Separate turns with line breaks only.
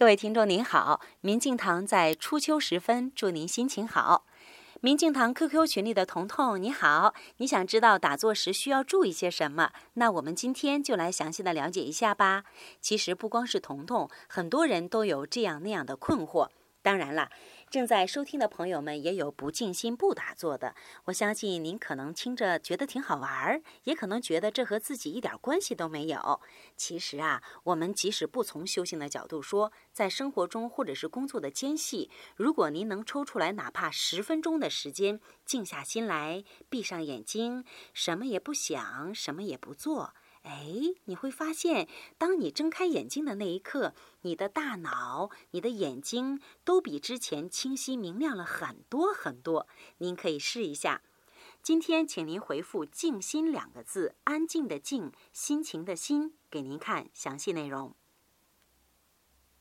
各位听众您好，明镜堂在初秋时分祝您心情好。明镜堂 QQ 群里的彤彤你好，你想知道打坐时需要注意些什么？那我们今天就来详细的了解一下吧。其实不光是彤彤，很多人都有这样那样的困惑。当然了。正在收听的朋友们也有不静心不打坐的，我相信您可能听着觉得挺好玩儿，也可能觉得这和自己一点关系都没有。其实啊，我们即使不从修行的角度说，在生活中或者是工作的间隙，如果您能抽出来哪怕十分钟的时间，静下心来，闭上眼睛，什么也不想，什么也不做。哎，你会发现，当你睁开眼睛的那一刻，你的大脑、你的眼睛都比之前清晰明亮了很多很多。您可以试一下。今天，请您回复“静心”两个字，安静的静，心情的心，给您看详细内容。